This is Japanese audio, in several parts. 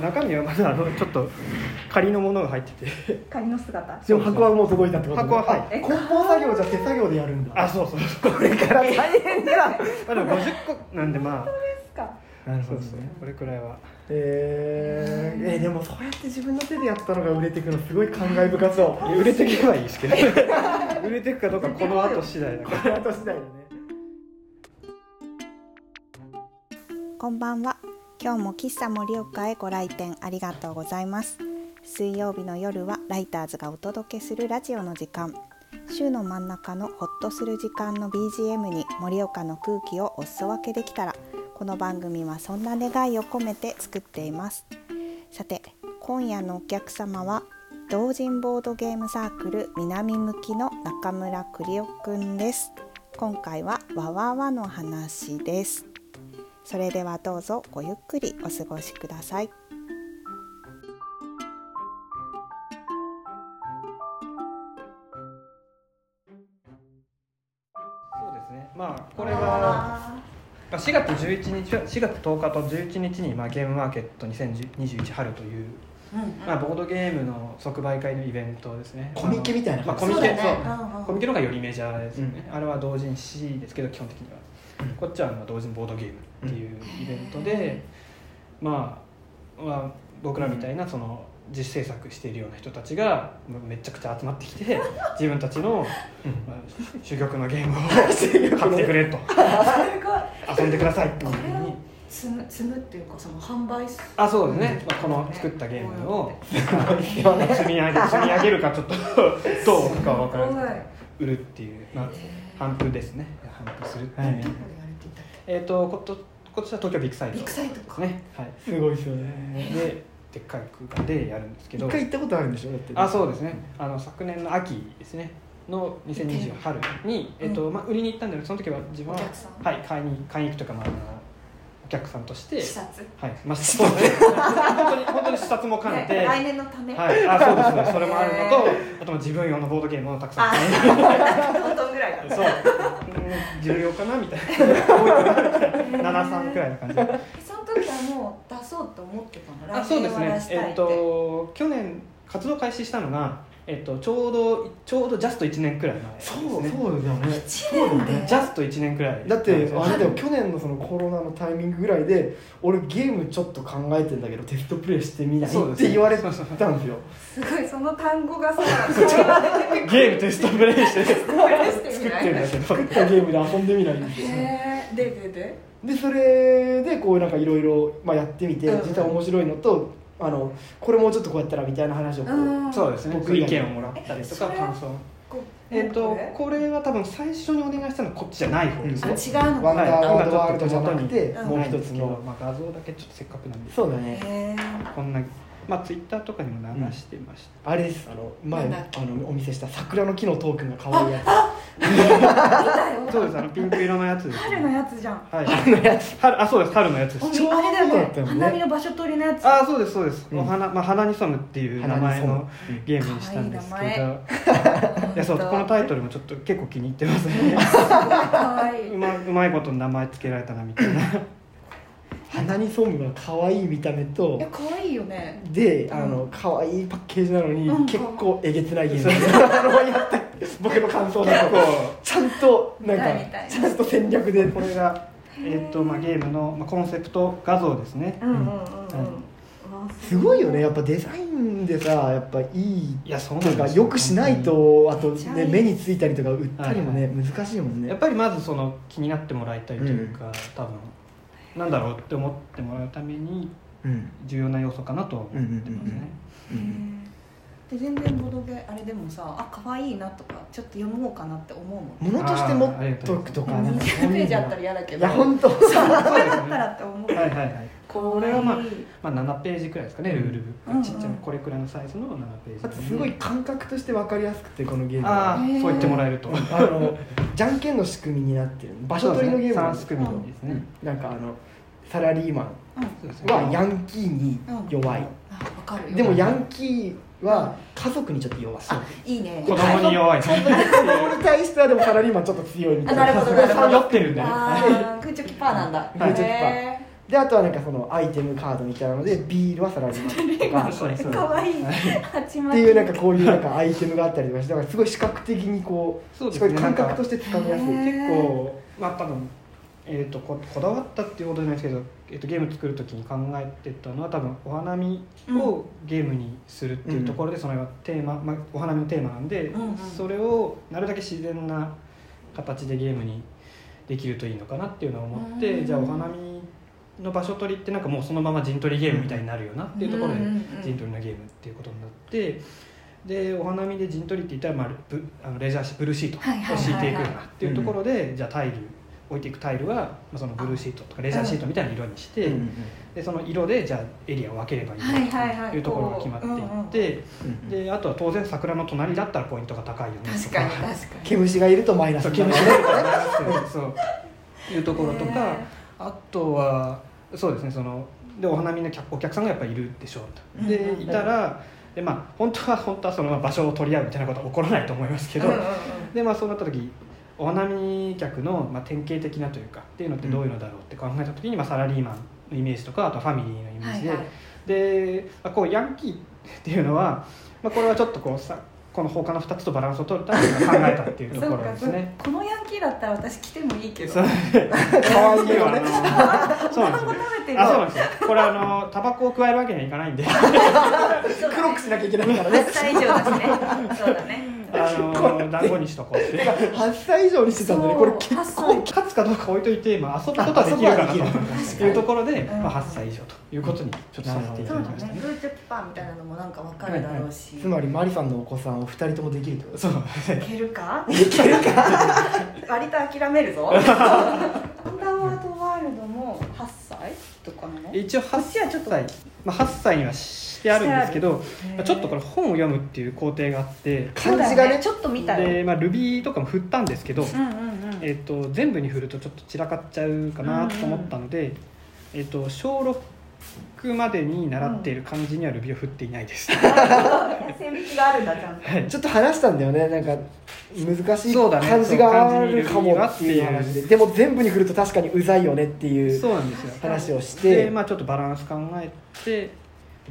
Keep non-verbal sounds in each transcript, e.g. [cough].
中身はまだあのちょっと仮のものが入ってて。仮の姿。でも箱はもう届いたってことね。箱ははい。あ梱包作業じゃ手作業でやるんだ。あそうそう。そうこれから。大変じゃんまあでも50個なんでまあ。ですか。なるそうですねこれくらいは。えー、えーでもそうやって自分の手でやったのが売れていくのすごい感慨深そう。売れていけばいいですけど [laughs] 売れていくかどうかこの後次第だから。あと次第だね。こんばんは今日も喫茶盛岡へご来店ありがとうございます。水曜日の夜はライターズがお届けするラジオの時間。週の真ん中のホッとする時間の BGM に盛岡の空気をお裾分けできたらこの番組はそんな願いを込めて作っています。さて今夜のお客様は同人ボードゲームサークル南向きの中村栗夫くんです。今回はわわわの話です。それではどうぞごゆっくりお過ごしください。そうですね。まあこれはまあ4月11日4月10日と11日にまあゲームマーケット2021春というまあボードゲームの即売会のイベントですね。コミケみたいなまあコミケそう。うんうんコミケの方がよりメジャーですよね、あれは同人誌ですけど基本的には、うんこっちはまあ同人ボードゲームっていうイベントで、まあ、まあ僕らみたいなその実制作しているような人たちがめちゃくちゃ集まってきて [laughs] 自分たちの、まあ、珠玉のゲームを [laughs] 買ってくれと。遊んでくださいっていうふうに。積む積むっていうかその販売すあそうですね、まあ、この作ったゲームを積み上げ [laughs] 積み上げるかちょっとどうかは分からない。売るっていう、まあ、頒布ですね頒布するってい。う、はい。どこでやれていたっえっ、とこと今年は東京ビッグサイト。ビッグサイトか。ね。はい。すごいですよね。ででっかい空間でやるんですけど。一回行ったことあるんでしょ？だって。あそうですね。あの昨年の秋ですね。の2020春に、えっとまあ、売りに行ったんだけどその時は自分ははい買いに買いに行くとか、まあ、あのお客さんとして視察。はいまあそうですね。[laughs] 本当に本当に視察も兼ねて、ね来年のため。はい、あそうですそうですそれもあるのとあとまあ自分用のボードゲームをたくさん。あ買いにトントンぐらいだ。そう。うん重要かなみたいな。多い。かなみたいな73くらいな感じ。でその時はもう出そうと思ってたの？あそうですね。えっと去年活動開始したのが、えっと、ちょうどちょうどジャスト1年くらい前ですそうねそうだよね。一年で？ジャスト1年くらい。だってあれだよはい去年のそのコロナのタイミングぐらいで俺ゲームちょっと考えてんだけどテストプレイしてみないって言われたんですよ。すごいその単語がさ [laughs] ゲームテストプレイして作るプレイしてみってるんだけど作ったゲームで遊んでみないんですよ。ででで？でそれでこうなんかいろいろやってみてうん。実は面白いのとあのこれもうちょっとこうやったらみたいな話をそうですね。僕意見をもらったりとか感想。えっとこれ？は多分最初にお願いしたのはこっちじゃない方ですねあ違うのワンダーはいワールドワールドじゃなくてうん。もう一つのまあ、画像だけちょっとせっかくなんで。そうだね。こんなまあツイッターとかにも流してました、あれです。あの前あのお見せした桜の木のトークンが可愛いや見たよ。そうです。あのピンク色のやつです、春のやつじゃん。はい。つのやつ。春あそうです。春のやつです。おちょうどあれだよね。ね。花見の場所取りのやつ。あそうですそうです、うん。お花まあ花に染むっていう名前のゲームにしたんですけど。可愛い名いやそうこのタイトルもちょっと結構気に入ってますね。かわいい。うまうまいこと名前つけられたなみたいな鼻にソムが可愛い見た目といや可愛いよね。で、うん。あの可愛いパッケージなのに、うん。結構えげつないゲーそう。ムあのやって僕の感想だとちゃんとなんかちゃんと戦略でこれが、えっとまあ、ゲームの、まあ、コンセプト画像ですね。うんうんうん。うん。すごいよね。やっぱデザインでさやっぱいいいやそうなんですよ。よくしないとあと、ね、目についたりとか売ったりもね、難しいもんね。やっぱりまずその気になってもらいたいというか、多分なんだろうって思ってもらうためにうん。重要な要素かなとは思ってますね、うんで全然ボドゲあれでもさあ可愛いなとかちょっと読もうかなって思うもん物として持っとくとか。なん。かそう20ページあったら嫌だけいどや本当。そうだったらって思う。はいはいはい。これはまあまあ、7ページくらいですかねルールブック、うん。ちっちゃいこれくらいのサイズの7ページ。あとすごい感覚として分かりやすくてこのゲームああへーそう言ってもらえると。あのじゃんけんの仕組みになってる。場所取りのゲームなんです。3組ですね、なんかあのサラリーマンはヤンキーに弱い、でもヤンキーは家族にちょっと弱い、あいいね。子供に弱い。[laughs] 子供に対してはでもサラリーマンちょっと強いみたい。なあなるほど。なるほど酔ってるんでねあーグーチョキパーなんだ。グーチョキパー。へであとはなんかそのアイテムカードみたいなのでビールはサラリーマンとかそうですそう。ですかわいい。っていうなんかこういうなんかアイテムがあったりとかしてだからすごい視覚的にこうそうですね。すごい感覚としてつかみやすい。結構まあ多分えー、とここだわったっていうことじゃないですけど、えー、とゲーム作る時に考えてたのは多分お花見をゲームにするっていうところで、それはテーマ、まあ、お花見のテーマなんで、うんうん。それをなるだけ自然な形でゲームにできるといいのかなっていうのを思って、うん。じゃあお花見の場所取りってなんかもうそのまま陣取りゲームみたいになるよなっていうところで陣取りのゲームっていうことになってでお花見で陣取りって言ったら、まあ、ブあのレジャーシブルーシートをはいはいはいはい。敷いていくよなっていうところで、じゃあタイル置いていくタイルは、まあ、そのブルーシートとかレジャーシートみたいな色にして、うんでその色でじゃあエリアを分ければいいはいはいはいというところが決まっていって、うんであとは当然桜の隣だったらポイントが高いよねと確かに確かに。毛虫がいるとマイナスそうになるとそういうところとかへあとはそうですねそのでお花見の客お客さんがやっぱいるでしょうと。でいたらでまあ本当は [laughs] 本当はその場所を取り合うみたいなことは起こらないと思いますけど、でまあそうなった時お花見客の、まあ、典型的なというかっていうのってどういうのだろうって考えた時に、まあ、サラリーマンのイメージとかあとファミリーのイメージで、はいはい。で、まあ、こうヤンキーっていうのは、まあ、これはちょっとこうさこの他の2つとバランスを取るために考えたっていうところですね。[laughs] このヤンキーだったら私来てもいいけど。可愛いよねあのそうなんですあそうなんですよ。これあのタバコを加えるわけにはいかないんで。[laughs] 黒くしなきゃいけないからね。8歳以上だしね。そうだねあの団子にしとこうって。てか8歳以上にしてたんだね。これ結構勝つかどうか置いといて、まあ、遊ぶことはできるかなと。いうところで、うんまあ、8歳以上ということにちょっとさせていただきましたね。だね。グーチョキパーみたいなのもなんかわかるだろうし。つまりマリさんのお子さんお二人ともできるってこと。そう。いけるか？いけるか？割と諦めるぞ。[laughs] アンダーワードワールドも8歳とかなの？一応こっちはちょ8っと歳、まあ、8歳にはしてあるんですけどまあちょっとこれ本を読むっていう工程があって漢字がね。ちょっと見たよ。で、まあ、Ruby とかも振ったんですけど、うんうんうん。えっと全部に振るとちょっと散らかっちゃうかなと思ったので、えっと小6までに習っている漢字には Ruby を振っていないです、[laughs] 線引きがあるんだちゃんと。はい。ちょっと話したんだよね。なんか難しい漢字があるかもっていう話で。でも全部に振ると確かにうざいよねっていうそうなんですよ。話をして。で、まあ、ちょっとバランス考えて、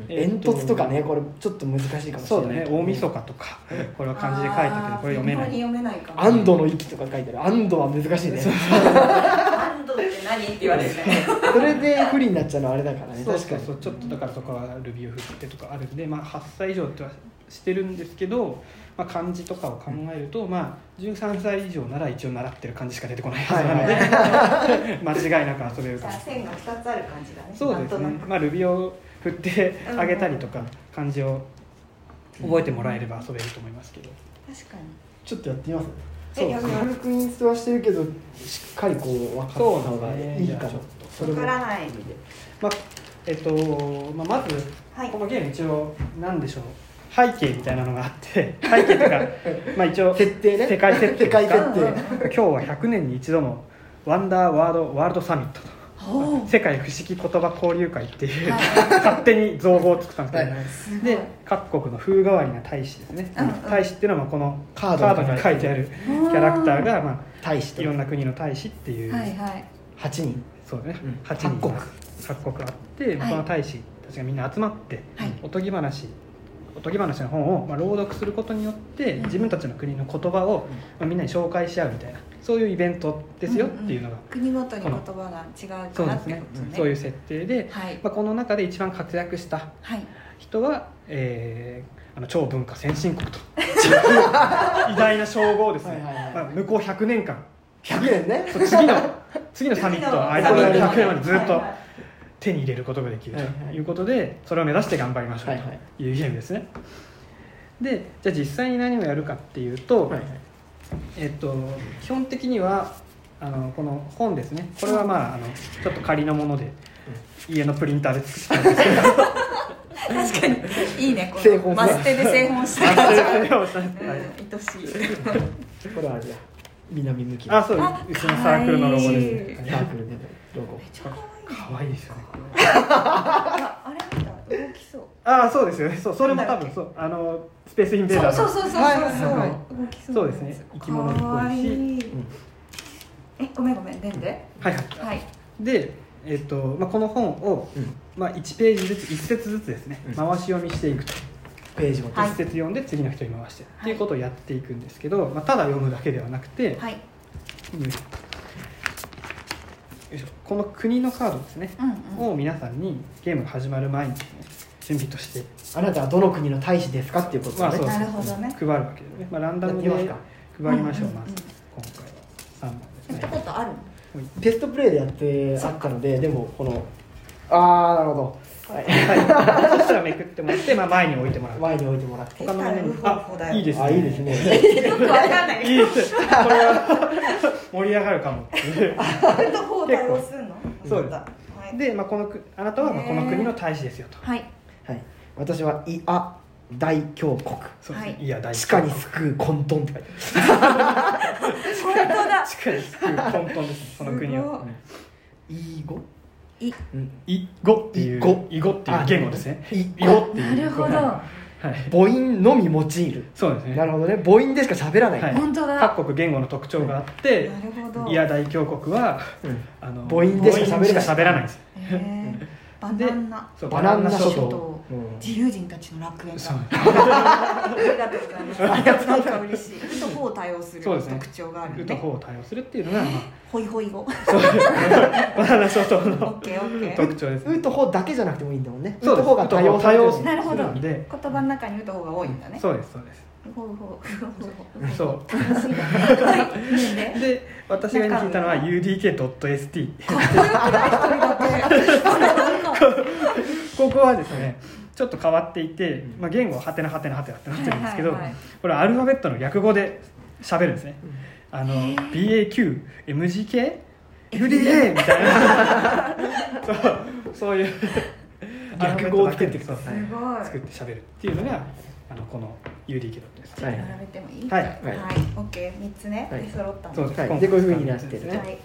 煙突とかねこれちょっと難しいかもしれない。そうだね。大晦日とかこれは漢字で書いたけどこれ読めない。読めないかも。安堵の息とか書いてある。安堵は難しいね。安堵って何って言われるね [laughs] それで不利になっちゃうのはあれだからね。そう確かに。そうちょっとだからそこは Ruby を振ってとかあるんで、まあ、8歳以上ってはしてるんですけど、まあ、漢字とかを考えると、まあ、13歳以上なら一応習ってる漢字しか出てこないはずなので、[laughs] 間違いなく遊べるじかも。ゃあ線が2つある感じだね。そうですね。まあ Ruby を振ってあげたりとか漢字を覚えてもらえれば遊べると思いますけど。確かに。ちょっとやってみます？えやる軽くインストはしてるけどしっかりこう分かった方がいいかも。そうですねそれも。わからないまあえっと、まあ、まずはい。このゲーム一応何でしょう？背景みたいなのがあって [laughs] 背景というかまあ一応設定ね。世界設定。世界設うん。定今日は100年に一度のワンダーワードワールドサミットと [laughs] 世界不思議言葉交流会っていう、はい。[laughs] 勝手に造語を作ったんですけど、はい。すごい。で各国の風変わりな大使ですね、大使っていうのはまあこのカードに書いてあるキャラクターが、まあ、大使といろんな国の大使っていう、はいはい。8人。そうね、うん。8人各国。各国あって、まあはいこの大使たちがみんな集まって、はい。おとぎ話おとぎ話の本を、まあ、朗読することによってうん。自分たちの国の言葉を、まあ、みんなに紹介し合うみたいなそういうイベントですよっていうのが、国ごとに言葉が違うからってそうですね。ことねそういう設定で、はい。まあ、この中で一番活躍したはい。人は、えーあの超文化先進国と。[laughs] 偉大な称号をですね、はいはいはい。まあ、向こう100年間。100年ね。そう次の次のサミットの間の100年までずっとはいはい手に入れることができるはいはいとい。うことでそれを目指して頑張りましょうはいはい。というゲームですね。でじゃあ実際に何をやるかっていうと,、はいはいえっと基本的にはあのこの本ですね。これはまああのちょっと仮のもので家のプリンターで作ったんですけど。確かに。いいねこの。マステで製本した。あ感じ愛しい。これはあれだ南向きのあそうあうちのサークルのロゴです。サークルでのロゴめっちゃ可愛い。可愛いですよ。ねああれきそう。ああそうですよね。そうそれも多分そう。あのスペースインベーダーの。そうそうそうそう。そうそうそうですね。生き物っぽいし。えごめんごめんでんではいはい。はい。でえっとまあ、この本を、うん。まあ、1ページずつ1節ずつですね、うん。回し読みしていくと。ページもはい。一節読んで次の人に回してっていうことをやっていくんですけど、まあ、ただ読むだけではなくて、はい。この国のカードですね、うんうん。を皆さんにゲームが始まる前にですね準備としてあなたはどの国の大使ですかっていうことだね、まあそうなるほどね。配るわけですね、まあ、ランダムで配りましょう、うんうんうん。まず今回は。3本ですやったねことあるの？テストプレイでやってあったのででもこのああなるほど、はい、はい、そしたらめくってもらって、まあ、前に置いてもらう。前に置いてもらって。他の面に手からウホウホだよいいですね。あいいですね。よくわかんない。いいです。これは盛り上がるかもっていそうです。はい。で、まあ、このくあなたはまあこの国の大使ですよと。はいはい。私はイア大教国そうですね、はい。い、や大地下に救う混沌って書いてあ本当だ。[laughs] 地下に救う混沌ですその国をすごるイ語いうん。イ語っていう。イ語っていう言語ですね。イイ語っていうなるほど。はい。母音のみ用いる。そうですね。なるほどね。母音でしか喋らない、はい。本当だ。各国言語の特徴があってなるほど。イヤ大教国はうん。あの母音でしか喋らないんです。へー。バナナ。そうバナナ諸諸島自由人たちの楽園だ [laughs] ありがとうございます。なんか嬉しい「う」と「ほ」を対応するそうですね。特徴があるね。ホを対応するっていうのが、まホイホイ語あ、そうバナナ諸島オのッケーオッケー。特徴ですね。うとほだけじゃなくてもいいんだもんね。そうです。うとほが多様されてる。なる。ほど言葉の中に「う」と「ほ」が多いんだね。そうですそうです。ほうほうほうほう。そう。楽しい。なはいいいねで私が今聞いたのは udk.st ここはですねちょっと変わっていて、まあ、言語はハテナハテナハテナってなってるんですけど、はいはいはい。これアルファベットの略語で喋るんですね。あの BAQMGK FDA みたいな。[laughs] そうそういう。略語をつけてください。すごい。作って喋るっていうのがあのこの UDK ですはい並べてもいい。はい。はい。オッケー。三つね。はい。で揃ったの。そうです、はい。でこういう風になってるね。はい。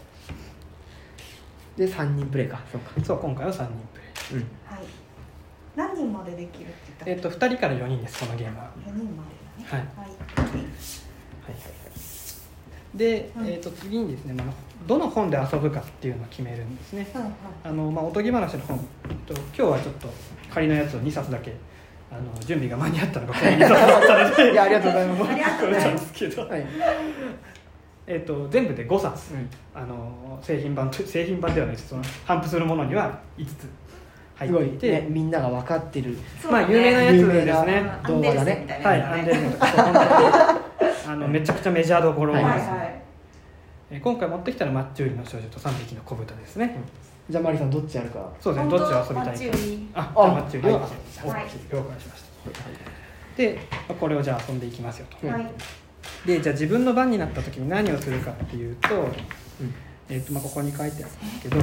で3人プレイか。そうか。そう今回は3人プレイ。うん。はい何人までできるって言ったえっ、と2人から4人ですこのゲームは。4人までだね。はい。はい。はいはいで、うん。えー、と次にですね、まあ、どの本で遊ぶかっていうのを決めるんですね。はいはい。あの、まあ、おとぎ話の本と今日はちょっと仮のやつを2冊だけあの準備が間に合ったのがこの2冊だったので。[laughs] いやありがとうございます。ありがとうございますですけど、はい。えー、と全部で5冊、うん。あの製品版と製品版ではないです。その頒布するものには5つ入すごいっていて、ねみんなが分かってる。まあ有名なやつですね。アンデルセンみたいなはい、アンデルセンとかそう本当にあのめちゃくちゃメジャーどころです、はいはい。はいえー今回持ってきたのはマッチ売りの少女と3匹の子豚ですね、じゃあマリさんどっちやるか。そうですねどっちを遊びたいか。マッチ売り。ああマッチ売り。を遊びたい、はい。OK 了解しました。でまあこれをじゃあ遊んでいきますよと。はい。でじゃあ自分の番になった時に何をするかっていうと,、うん。えーとまあ、ここに書いてあるんですけど、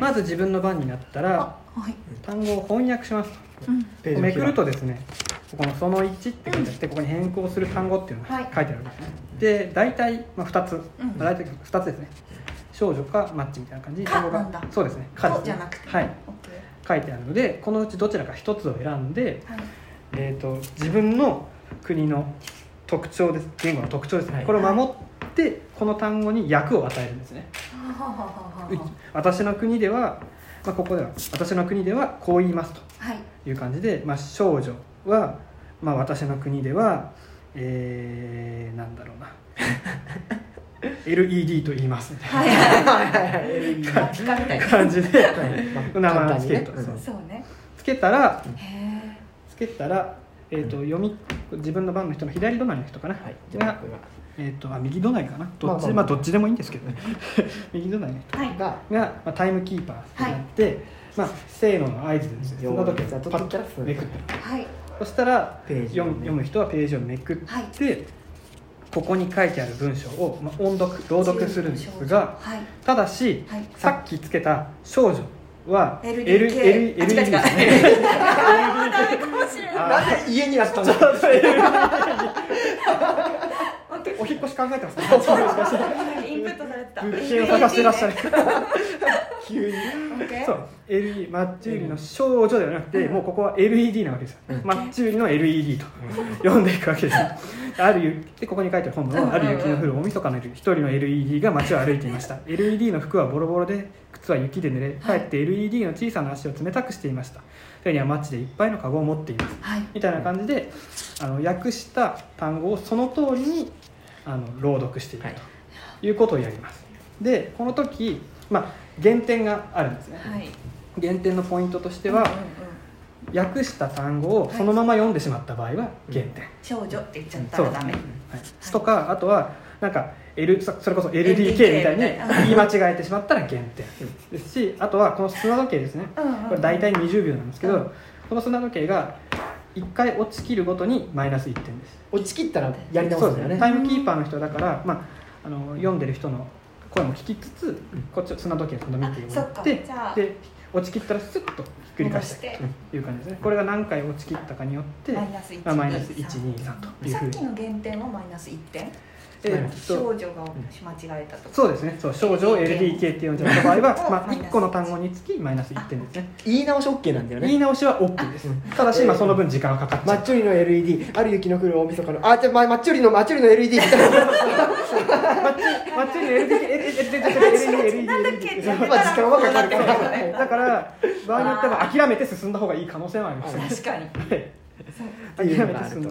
まず自分の番になったらあはい。単語を翻訳します。うん。めくるとです。ねここの「その1」って書いてあってここに変更する単語っていうのがはい。書いてあるんですね、で大体、まあ、2つ、うん。まあ、大体2つですね。少女かマッチみたいな感じ。に単語がそうですね。かですね。じゃなくて。はい。書いてあるのでこのうちどちらか1つを選んで、ーはい。えー、と自分の国の特徴です。言語の特徴ですね、はい。これを守ってこの単語に訳を与えるんですね。私の国では、まあ、ここでは私の国ではこう言いますとはい。いう感じで、まあ、少女は、まあ、私の国ではえー、なんだろうな。[laughs] LED と言います。みたいはいはい。[laughs] 感じで。ま名あ簡単にね。前をつけると、うん。そうね。つけたらへつけたら、えー、と読み自分の番の人の左隣の人かな、はい。がえー、とあ右隣かな？どっち,、まあどっちでもいいんですけどね。[laughs] 右隣の人がが、まあ、タイムキーパーになって、まあ、せーのの合図でですねその時パッとめくって。はい。そしたらページ読む人はページをめくって、はい。ここに書いてある文章を、まあ、音読朗読するんですがはい。ただし、はい。さっきつけた少女は LED ですね。[laughs] [laughs] なんで家にあったのオッケーお引っ越し考えてますね。インプットされてた。物件を探してらっしゃる。[laughs] 急に。そう。LED マッチ売りの少女ではなくて、もうここは LED なわけですよ、マッチ売りの LED と読んでいくわけです。よある雪でここに書いてある本文は、ある雪の降る大晦日の夜一人の LED が街を歩いていました。LED の服はボロボロで靴は雪で濡れかえって LED の小さな足を冷たくしていました。手にはマッチでいっぱいのカゴを持っています。はい。みたいな感じであの訳した単語をその通りにあの朗読していくはい。ということをやります。でこの時、まあ、減点があるんですね、はい。減点のポイントとしては、うんうんうん。訳した単語をそのまま読んとまった場合は減点、少女って言っちゃったらダメ。はい、とかあとはなんか L そそれこそ LDK みたいに言い間違えてしまったら減点ですしあとはこの砂時計ですね。これ大体20秒なんですけど、うん。この砂時計が1回落ちきるごとにマイナス1点です。落ちきったらやり直すんだよね。タイムキーパーの人だから、まあ、あの読んでる人の声も聞きつつ、こっち砂時計今度見てもらあそっで落ちきったらスッとひっくり返して戻という感じですね。これが何回落ちきったかによってマイナス1まあ、マイナス123というふうに。さっきの減点はマイナス1点？えーっと少女が間違えたとそうですね。そう少女を LDK って呼んじゃった場合は、まあ、マイナス。1個の単語につきマイナス1点ですね。言い直し OK なんだよね。言い直しは OK です。ただし、まあ、その分時間がかかっちゃう。マッチョリの LED ある雪の降る大晦日の。あじゃあまマッチョリのマッチョリの LED みたいな。[laughs] マッチに LDK なんだっけ時間はかかるからだから場合によっては諦めて進んだ方がいい可能性はありますね確かに諦めて進んだ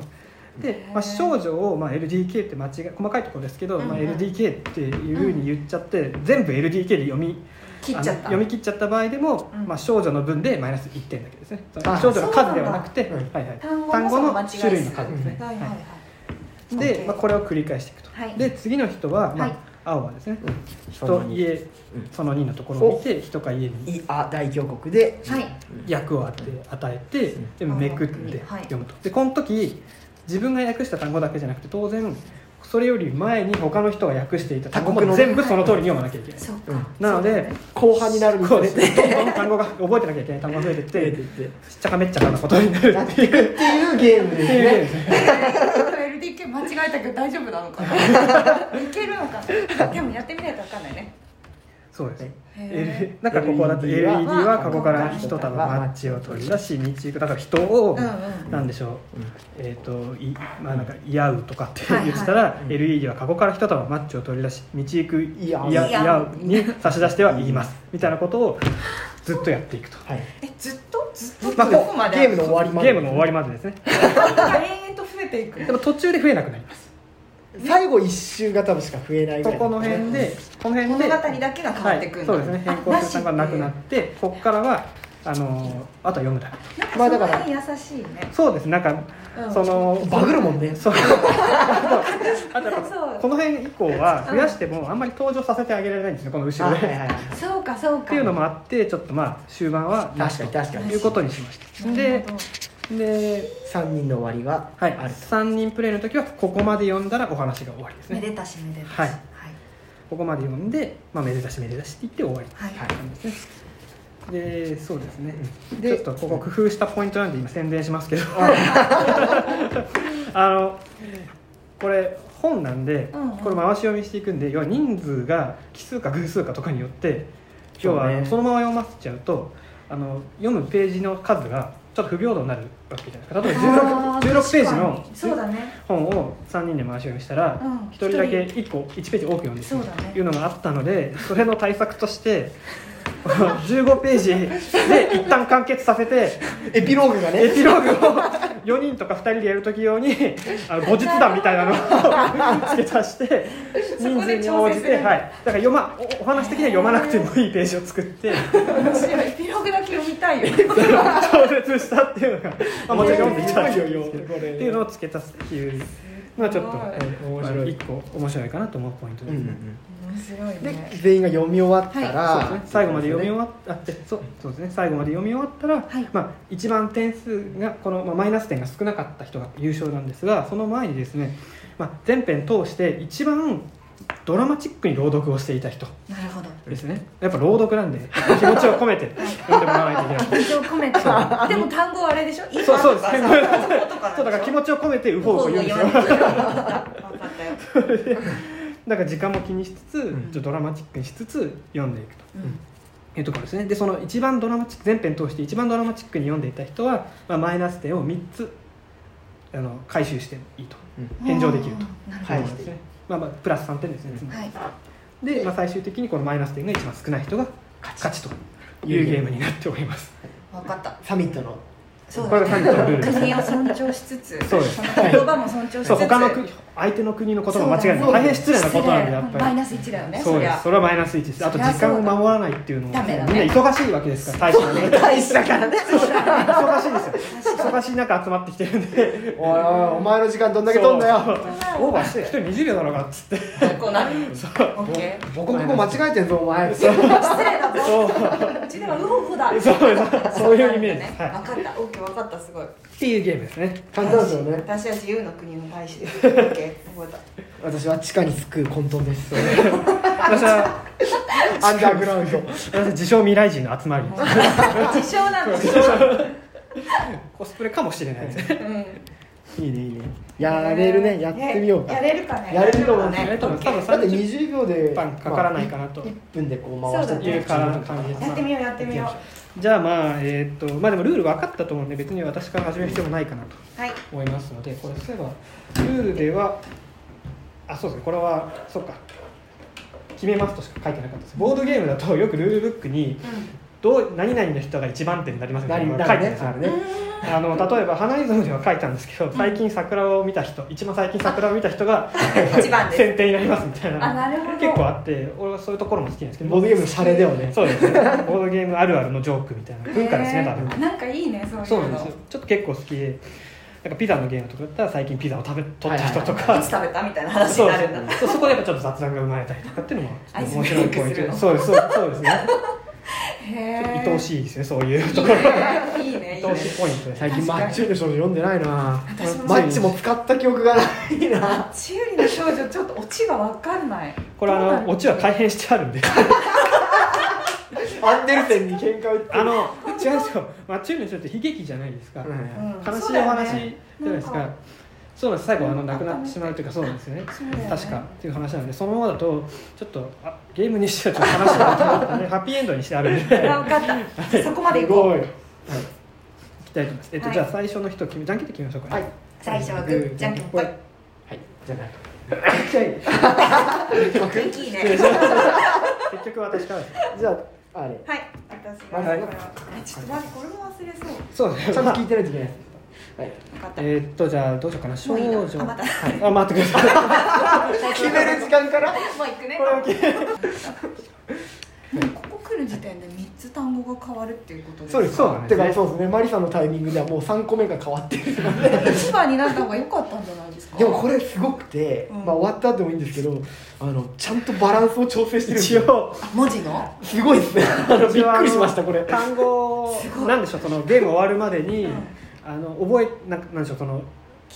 で、まあ、少女を、まあ、LDK って間違い細かいところですけど、まあ、うん。うん LDK っていうふうに言っちゃって、全部 LDK で読み切っちゃった。読み切っちゃった場合でも、うん。まあ、少女の分でマイナス1点だけですね。あ少女の数ではなくて、はいはい、単語の種類の数ですね、はいはいはい。で、まあ、これを繰り返していくと、はい。で次の人は、まあはい。青はですね、その二。人家その2のところを見て人か家にいあ大峡谷で。はい。役を与え与えてでめくってはい。読むと。でこの時自分が訳した単語だけじゃなくて当然それより前に他の人が訳していた単語他国のも全部その通りに読まなきゃいけない、なので後半になるにつれてどんどん単語が覚えてなきゃいけない単語が増えてってていって。しっちゃかめっちゃかなことになる。なっていくっていうゲームで。すね LDK 間違えたけど大丈夫なのかな。いけるのかな。でもやってみないと分かんないねそうです、へ L なんかここだと LED LED はは過去から一束マッチを取り出し道行くだから人を、なんでしょう、えっ、といまあなんか「い合う」とかって言ってたら、LED は過去から一束マッチを取り出し道行く「いい合う。やいやい合う」に差し出しては言います。みたいなことをずっとやっていくと。はい。えずっと？ずっとまあどこまでゲームの終わりまで。ゲームの終わりまでですね。延々と増えていく。でも途中で増えなくなります最後一周が多分しか増えないぐらいここの辺でこの辺で物語だけが変わっていくんだ、はい、そうですね。変更する単語がなくなってここからはあのあとは読むだけ。なんかまあだから優しいね。そうです。なんか、うん。そのバグるもんね。そう。[laughs] あと [laughs] そう。この辺以降は増やしてもあんまり登場させてあげられないんですねこの後ろはいはいはい。そうかそうか。っていうのもあってちょっとまあ終盤はなし確かに確かに。ということにしました。なるでほどで、3人の終わりははい、ある3人プレイの時はここまで読んだらお話が終わりですね。めでたしめでたし。はい。はい。ここまで読んで、まあ、めでたしめでたしって言って終わり。はい。はい。なんですねでそうですね。でちょっとここ工夫したポイントなんで今宣伝しますけど。[laughs] あのこれ本なんで、うんうん。これ回し読みしていくんで要は人数が奇数か偶数かとかによって要はそうね。そのまま読ませちゃうとあの読むページの数がちょっと不平等になるわけじゃないですか。例えばあ 16, 16ページのそうだね。本を3人で回し読みしたら、うん。1人だけ1個1ページ多く読んでそうだね。いうのがあったのでそれの対策として [laughs] 15ページ。で一旦完結させてエピローグがね。エピローグを4人とか2人でやるとき用にあの後日談みたいなのを [laughs] 付け足して人数に応じて、はい、だから読まおお話的には読まなくてもいいページを作って。面白い。エピローグだけ読みたいよ。超絶したっていうのが、まあ、もちろん読んでいただきっていうのを付け足すっていうのはちょっとすごい。面白い個面白いかなと思うポイントですね。面白いでね全員が読み終わったら、ですね、最後まで読み終わったあでそうそうですね。最後まで読み終わったら、はい。まあ、一番点数がこの、まあ、マイナス点が少なかった人が優勝なんですがその前にですね、まあ、全編通して一番ドラマチックに朗読をしていた人なるほど。ですね。やっぱ朗読なんで気持ちを込めて [laughs] 読んでもらわないといけない。愛情込めて。でも単語はあれでしょ？そうそうです。そうだから気持ちを込めてウホウホ言うんですよ。分かった。ったよだから時間も気にしつつ、ん。ちょっとドラマチックにしつつ読んでいくと。うん。いうところですね。でその一番ドラマチック全編通して一番ドラマチックに読んでいた人は、まあ、マイナス点を3つあの回収してもいいと。返上できると。なるほど。はいですね、まあ、まあプラス3点ですね、つまり。はい。で、まあ、最終的にこのマイナス点が一番少ない人が勝ち。と。いうゲームになっております。分かった。サミットの。そうこれがサミットのルールです国を尊重しつつそうです。の言葉も尊重しつつ。そう他の国相手の国の言葉間違えるの。大変失礼なことなんでやっぱり。マイナス1だよねりゃそうです。それはマイナス1です。あと時間を守らないっていうのもみんな忙しいわけですから大使はね。大使だからね。忙しいですよ。忙しい中集まってきてるんで。おいおいお前の時間どんだけ取んだよ。オーバーして一人20秒だろうがっつって。こうなるオッケー。母国語間違えてんぞお前。失礼だぞ。そう。うちではウホウホだ。そういうイメージ。分かったオッケー分かったすごい。っていうゲームですね。簡単ですよね。私は自由の国の大使です [laughs] 覚え私は地下につく混沌です。[laughs] 私はアンダーグラウンド。私は自称未来人の集まり。た自称なんだ。コスプレかもしれない。ですねうんいいねいいね。やれるねやってみよう。かやれるかね。やれると思いますね多分だって30 20秒で分かからないかなと。1分でこう回していう。感じですやってみようやってみよじゃあまあえーっとまあでもルール分かったと思うんで別に私から始める必要もないかなとうはい。思いますのでこれそういえばルールではあそうですね。これはそうか。決めますとしか書いてなかったです。ボードゲームだとよくルールブックにどう何々の人が一番手になりますみたいなのが書いてあるんですよなるねあの例えば花イズムでは書いたんですけど最近桜を見た人一番最近桜を見た人が [laughs] 先手になりますみたいな。結構あって俺はそういうところも好きなんですけど。ボードゲームのシャレだよね。そうですね。ボードゲームあるあるのジョークみたいな文化ですね多分。なんかいいねそういうの。そうなんですよ。ちょっと結構好きでなんかピザのゲームとかだったら最近ピザを食べ取った人とか、いつ食べたみたいな話になるんだ。そうそこでやっぱちょっと雑談が生まれたりとかっていうのも面白 [laughs] いポイントそうです。そうそうですね愛おしいですねそういうところ。いいね愛おしいポイント最近マッチューの少女読んでないな。私もマッチも使った記憶がないな。チューリの少女ちょっとオチが分かんない。これあのオチは改変してあるんで。アンデルセンに喧嘩売ってあの違うんですよ。マッチュールにちょっと悲劇じゃないですか、うんうん悲しいお話じゃないですかそうなんです。最後あのうん亡くなってしまうというかそうなんですよね。ね。確かっていう話なんでそのままだとちょっとあゲームにしてはちょっと話が [laughs] ハッピーエンドにしてあるんで。あ分かった。そこまです行こごいう。いきたい。と思い。ます。えっと、はい。じゃあ最初の人決めじゃんけんで決めましょうか、ね。はい。最初はグーじゃんけんぽい。はい。じゃない。元気いいね。[laughs] 結局私から。じゃああれ。はい。私が。はい。ちょっと待ってこれも忘れそう。そう。ちゃんと聞いてないといけないですはい。分かった。えーっとじゃあどうしようかな。少女。なあまた。あ待ってください。決める時間から？もう行くね。これを決めもうここ来る時点で三つ単語が変わるっていうことですそうです。そう。なんですね。てかそうですね。マリさんのタイミングではもう3個目が変わってる。一番になった方が良かったんじゃないですか？でもこれすごくて、うん。まあ、終わった後もいいんですけどあのちゃんとバランスを調整してるんですよ。一応。あ文字の？すごいですね。あのびっくりしましたこれ。単語。なんでしょうそのゲーム終わるまでに、うんあの覚えなんなんでしょうその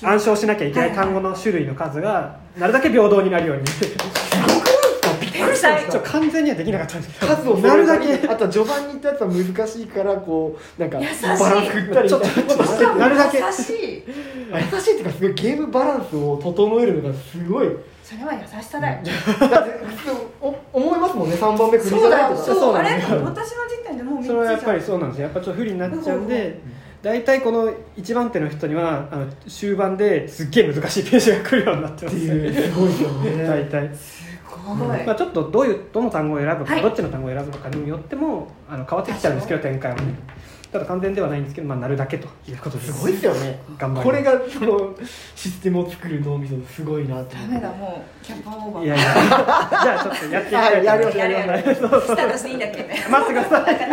暗唱しなきゃいけない単語の種類の数がなるだけ平等になるように。天才 [laughs] ちょ完全にはできなかったんですけど。数をなるだけ。あとは序盤に言ったやつは難しいからこうなんかバランス振ったり。ちょっと [laughs] なるだけ。優しい。優しいっていうかすごいゲームバランスを整えるのがすごい。それは優しさだよ。だって思いますもんね3番目振りじそうだとそうあれそうなんですよ。私の時点でもうそれはやっぱりそうなんですよ。やっぱちょっと不利になっちゃうんで大体この一番手の人にはあの終盤ですっげえ難しいページが来るようになってますすごいよね。大体、すごい。まあ、ちょっとどういうどの単語を選ぶか、はい。どっちの単語を選ぶのかによってもあの変わってきちゃうんですけど展開はねただ完全ではないんですけど、まあ、なるだけということです。すごいですよね。頑張ります。これがそのシステムを作る脳みそすごいなって。ダメだもうキャパオーバー。いやいや。じゃあちょっとやっていきたいと思い。ますはいやりましょうスタートしていいんだっけね待ってください。悩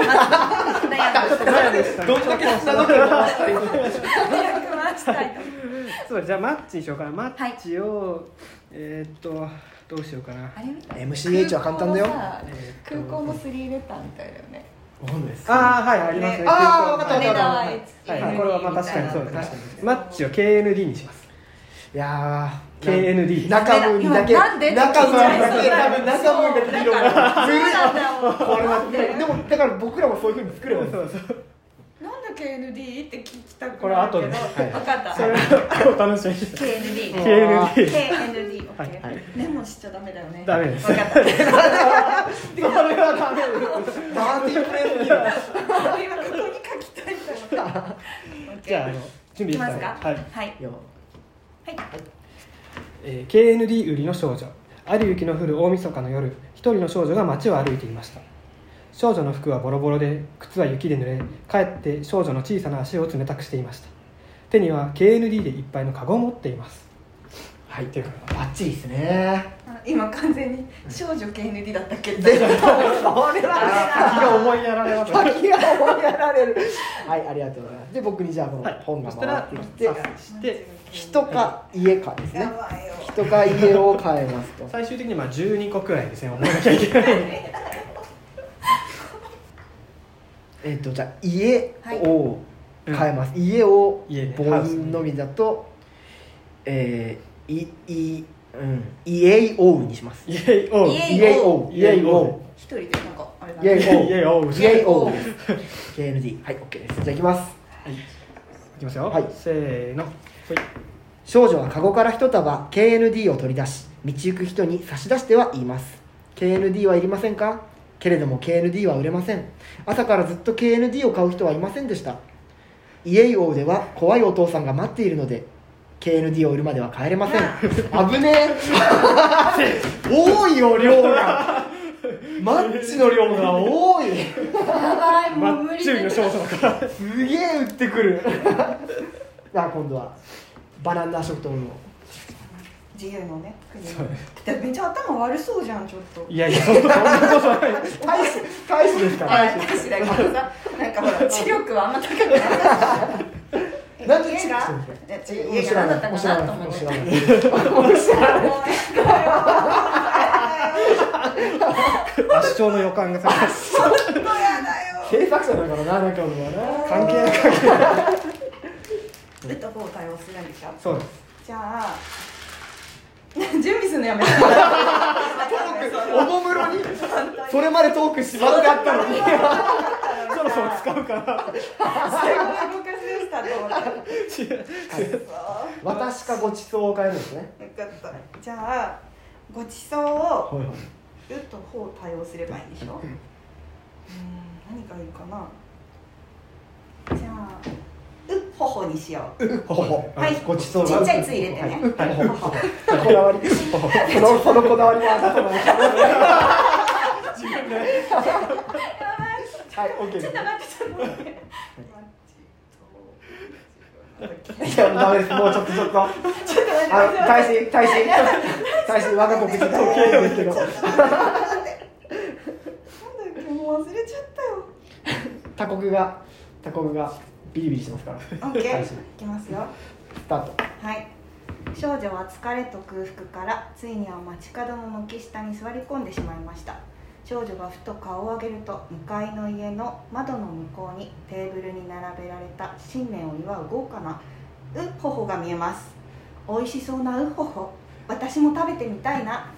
んで悩んでしたどんだけ砂時計回したらいいの早く回したそうじゃあマッチにしようかな。マッチを、えーっとどうしようかな。あれみたい MCH は簡単だよ。空港のスリーレターみたいだよねああはいあります。ね。ねあーわかった羽田ははい、はい、これはまあ確かにそうです。ねマッチを KND にします。いやー KND 中分にだけ。中分だけ。多分中分だけ色が。そう。なんだ。よこれはでもだから僕らもそういうふうに作ればいいそうそう KND って聞きたくこれ後で分はい。かった。それはお楽しみに KND ね KND KND はいはい。ーメモしちゃダメだよね。ダメです。分かった。それはダメですダーティープレ今ここに書きたいと思ったじゃああの準備できたいきますか？らはい。はい。よ。はい。えー KND 売りの少女。ある雪の降る大晦日の夜一人の少女が街を歩いていました少女の服はボロボロで靴は雪で濡れかえって少女の小さな足を冷たくしていました。手には KND でいっぱいのカゴを持っています。はいっていうかバッチリですね。あ今完全に少女 KND だったっけど。でそれ先が思いやられます先が思いやられるはいありがとうございますで僕にじゃあこのはい本が回ってきて察して人か家かですね人か家を変えますと最終的にまあ12個くらいですね思いなきゃいけないえっ、とじゃあ家を変えます、家を家ね母音のみだとえー、いいうん家をにします。イエイオウイエイ家を家を一人でなんかあれだイエイオウイエイオウ KND はい OK です。じゃあいきます。はい。い。きますよ、はいせーの。ほい。少女はカゴから一束 KND を取り出し道行く人に差し出しては言います。KND はいりませんか？けれども KND は売れません。朝からずっと KND を買う人はいませんでした。家王では怖いお父さんが待っているので KND を売るまでは帰れません。危ねえ。[laughs] 多いよ量が。[laughs] マッチの量が多い。マう無理ッチの少女だから。すげえ売ってくる。[laughs] じゃあ今度はバナナ食堂の自由のね国でめっちゃ頭悪そうじゃんちょっと。いやいやそんなことない。大使大使ですから。あ私だけどさなんかほら知力はあんま高くない。なんで家が？何だったかなと思って。圧勝の予感がさ制作者だからな中野はな関係ない。関係ない。そうですじゃあするのやめておもむろにそれまでトークしまってあったのに。そろそろ使うからすごい昔でしたと思って。私かごちそうを変えるんですね。よかった。じゃあごちそうをはいはい打った方を対応すればいいんでしょ？うん何がいいかな？じゃあうっほほにしよう。ほほ。はい。ごちそうちっちゃい「つ」入れてね。こだわりそのこだわりはあなたのはい、オッケーちょっと待ってちょっと待ってい。や、ダメです。もうちょっとちょっと。あの、大使、大使、大使、我が国自体 OK ですけど。なんだっけもう忘れちゃったよ他国が、他国がビリビリしてますから。オッケー。い。きますよ。スタート。はい。少女は疲れと空腹からついには街角の軒下に座り込んでしまいました。少女がふと顔を上げると向かいの家の窓の向こうにテーブルに並べられた新年を祝う豪華なウッホホが見えます。美味しそうなウッホホ私も食べてみたいな。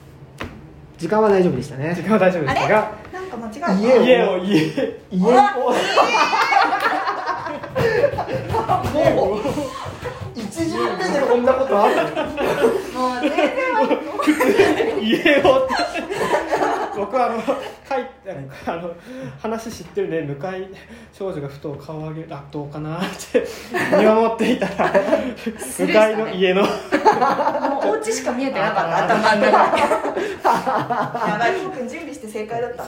時間は大丈夫でした時ね。間は大丈夫でしたが。なんか間違えた。家を。家を家。家を。78点でこんなことある？もう全然言えよって。僕はあの書いてあの話知ってるね向かい少女がふと顔を上げあどうかなって見守っていたら向かいの家の。もうお家しか見えてなかった頭の中 [laughs] やば準備して正解だった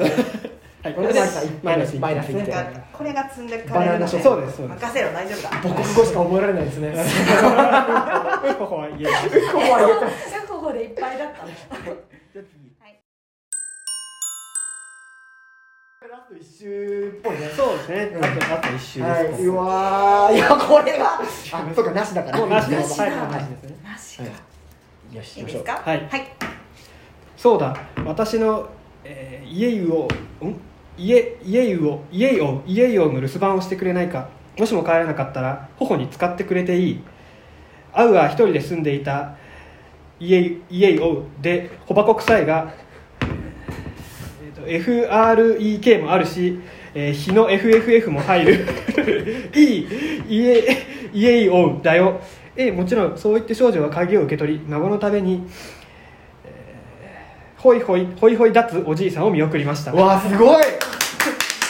はい。これでマイナスマイナス1一点。なんかこれが積んでかれるので。そうですそうです。任せろ大丈夫だ母国語しか覚えられないですね。[laughs] ここは家怖い。シャホホでいっぱいだったの。ラスト一周っぽいね。そうですね。あとあと一周です、はい、うわー。い。やこれがあそうかなしだからもうなしです。ははい。ないしですねなしか。はい。よしいいですか？はい。はい。そうだ。私の、えー家湯をん？家家湯を家湯を家湯をの留守番をしてくれないかもしも帰らなかったら頬に使ってくれていい。アウは一人で住んでいた家湯家湯をで小箱臭いが、えーと FREK もあるしえー日の FFF も入る。いい家家を追うだよ。えもちろんそう言って少女は鍵を受け取り孫のために、えー、ほいほいほいほい立つおじいさんを見送りました。わすごい！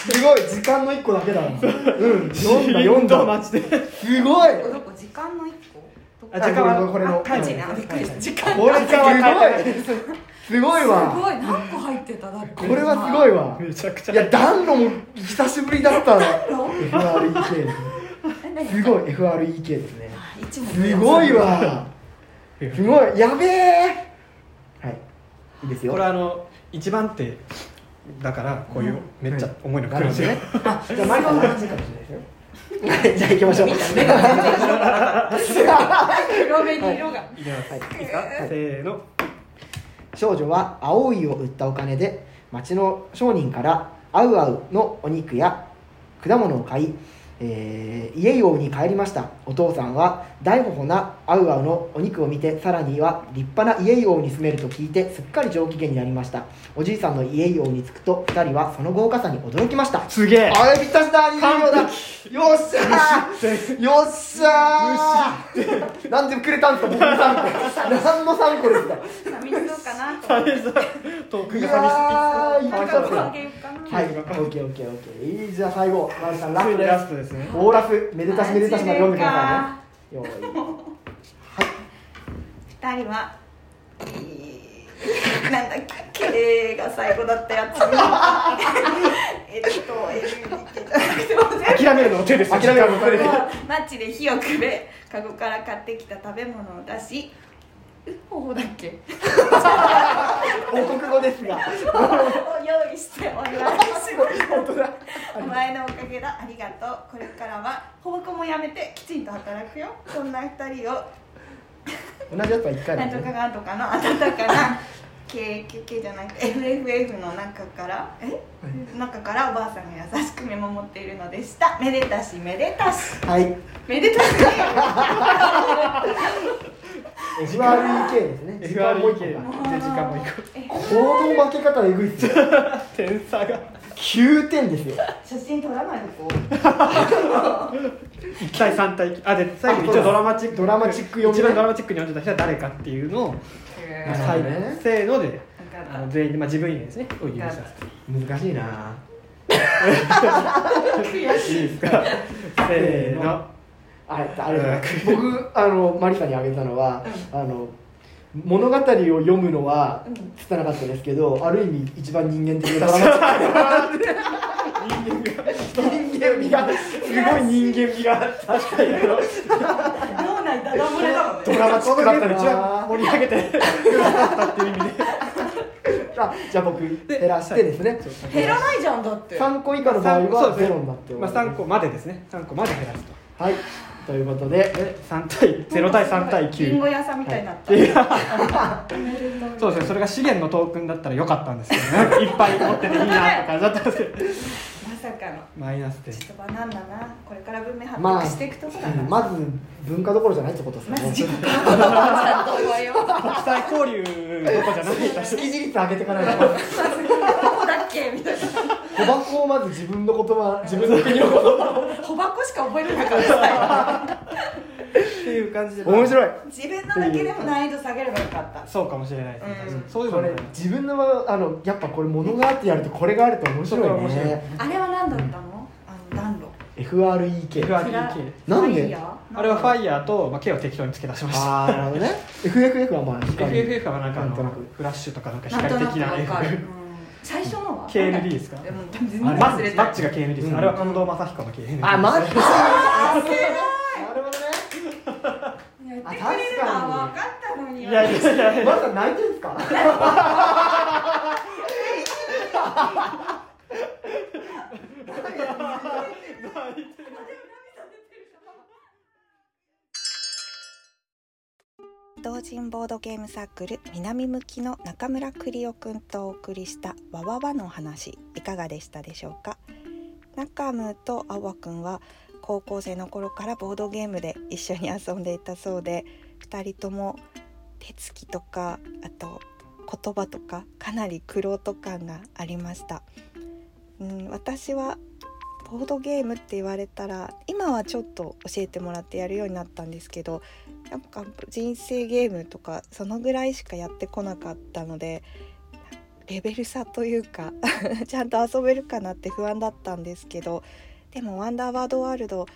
すごい時間の一個だけだな。うん読んだ読んだ。待ちですごい。どこ時間の一個？あ時間はこれのあマジねあびっくりした。時間これすごい。すごいすわごい何個入ってた？だって。これはすごいわ。めちゃくちゃ。いや暖炉も久しぶりだった。のロ FREK ですごい FREK ですね。すごいわ。すごい。やべえ。はい。いいですよ。これあの一番手だからこういうめっちゃ重いの来るんですよ、[laughs] あじゃあマイクの話かもしれないですよ。はいじゃあ行きましょう。目が目に色が。いきます、はいいいですか？せーの。少女は青いを売ったお金で町の商人からアウアウのお肉や果物を買い、えー家用に帰りました。お父さんは大頬なアウアウのお肉を見てさらには立派な家用に住めると聞いてすっかり上機嫌になりました。おじいさんの家用に着くと2人はその豪華さに驚きました。すげえ。あれぴったしだ。20秒だよっしゃー。よっしゃー。なんでくれたんですか僕3個。何の3個ですか。寂しそうかな。と思ってい遠くがやーいい寂しかったかなはい、オッケーオッケーオッケー。いいじゃあ最後、マリさんラストでラす。ストですね。オーラス、めでたしめでたしまで読んでくださいね。よーい。二人は、えーなんだっけ綺麗が最後だったやつに [laughs] えっと LDK じゃなくても全部諦めるのを手ですよ。諦めるのを手でマッチで火をくべカゴから買ってきた食べ物を出しう方法だっけ？報告後ですが。[laughs] を用意してお祝いします。本当だ。お前のおかげだ。ありがとう。これからは放課もやめてきちんと働くよ。こんな二人を [laughs] 同じやつは一回だなんとかね。なんとかの温かな KQK じゃなくて FFF の中からえ？中からおばあさんが優しく見守っているのでした。めでたしめでたし。はい。めでたし FREK ですね。時間もう一個。FREK かで時間もいく行動負け方えぐいっすよ。[laughs] 点差が9点ですよ。写真撮らないでこう。1対3対あで最後に一応ドラマチック。ドラマチック読みね。一番ドラマチックに読んでた人は誰かっていうのを、なるほはいどね。せーのであの全員で、まあ、自分以外ですね。を指さす難しいな。た悔しい。[laughs] いいですか？せーの。あれ、僕、あの、マリさんにあげたのは、あの。物語を読むのはうん。拙なかったですけど、ある意味一番人間的な人間味がすごい人間味が確かに脳内ダダ漏れだもんね。ドラマチックだったな一番盛り上げて。くださったっていう意味で。[laughs] あじゃあ僕減らしてですね。減らないじゃんだって。3個以下の場合はゼロになっておりまあ、ます3個までですね。3個まで減らすと。はいということでで3対0対3対リンゴ9屋さんみたいになった、い。や [laughs] そうですねそれが資源のトークンだったらよかったんですけどね。[laughs] いっぱい持ってていいなとかだったんですけどまさかの。マイナス点ちょっとバナナなこれから文明発まあ達していくとこだな、うん。まず文化どころじゃないってことですよね国際交流どこじゃない。んだし識字率上げていかないとこだっけみたいな小箱をまず自分の言葉自分の国の言葉小箱しか覚えれなかった。っていう感じで面白い。自分のだけでも難易度下げればよかった。そうかもしれないですね、うん。そういうね。自分のあのやっぱこれ物があってやるとこれがあると面白いね。あれは何だったの？あの暖炉 FREK なんで？あれはファイヤーと、まあ、K を適当に付け出しました。ああなるほどね。FFF はまあ光 FFF はなんかあのなんとなく。フラッシュとかなんか光的なわかる、F うん最初のは？KND ですか？マッチが KND です、うん。あれは近藤正彦の KND あマジであーすごい。なるほどねやってくれるのは分かったのに。いやいやいやいや。まだ泣いてんすか？[laughs] 同人ボードゲームサークル南向きの中村栗夫くんとお送りしたわわわの話いかがでしたでしょうか？中ムとあわくんは高校生の頃からボードゲームで一緒に遊んでいたそうで2人とも手つきとかあと言葉とかかなり苦労と感がありました。うん、私はボードゲームって言われたら今はちょっと教えてもらってやるようになったんですけどなんか人生ゲームとかそのぐらいしかやってこなかったのでレベル差というか [laughs] ちゃんと遊べるかなって不安だったんですけどでも「ワンダーワードワールド」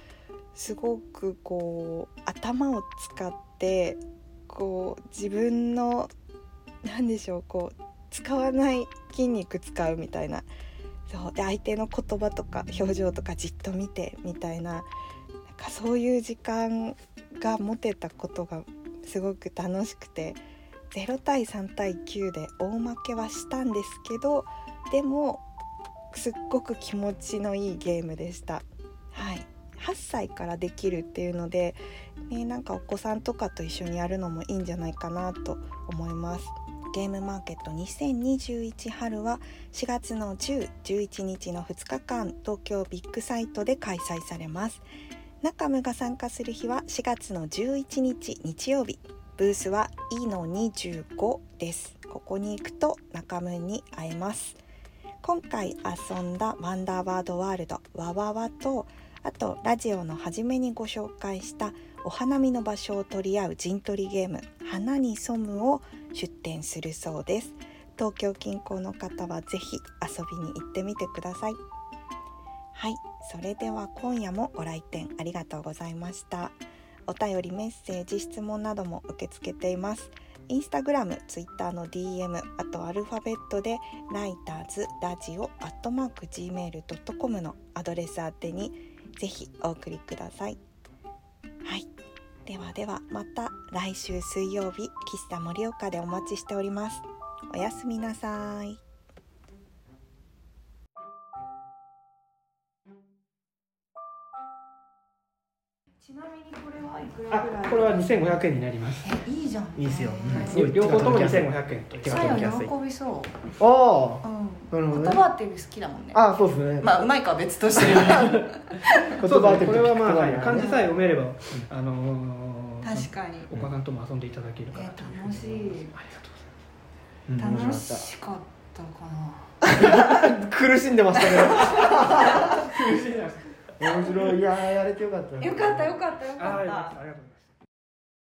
すごくこう頭を使ってこう自分の何でしょうこう使わない筋肉使うみたいなそうで相手の言葉とか表情とかじっと見てみたいななんかそういう時間が持てたことがすごく楽しくて0対3対9で大負けはしたんですけどでもすっごく気持ちのいいゲームでした。はい8歳からできるっていうので、ね、なんかお子さんとかと一緒にやるのもいいんじゃないかなと思います。ゲームマーケット2021春は4月の10、11日の2日間東京ビッグサイトで開催されます。中ムが参加する日は4月の11日日曜日ブースは E の25です。ここに行くと中ムに会えます。今回遊んだワンダーワードワールドわわわとあとラジオの初めにご紹介したお花見の場所を取り合う陣取りゲーム花に染むを出展するそうです。東京近郊の方はぜひ遊びに行ってみてください。はいそれでは今夜もご来店ありがとうございました。お便りメッセージ質問なども受け付けています。インスタグラム、ツイッターの DM、あとアルファベットでライターズラジオアットマーク gmail.com のアドレス宛てにぜひお送りくださ。い、ではではまた来週水曜日岸田盛岡でお待ちしております。おやすみなさい。ちなみにこれはいくらあぐらい？これは2500円になります。えいいじゃん。いいですよ。ねすごい両方とも2500円と。手がさ届きやすい。や喜びそあう、うん、あなるほどね。言葉って好きだもんね。ああそうですね。まあうまいかは別として。[laughs] そう葉ってですねこれはまあ、漢字さえ読めれば、あのー確かに。お子さんとも遊んでいただけるかなえと楽しい。ありがとうございうん。面楽白かっしかったかな。た [laughs] 苦しんでましたね [laughs] ます。面白い。いやーやれてよかった。よかったよかったよかった。た。あ。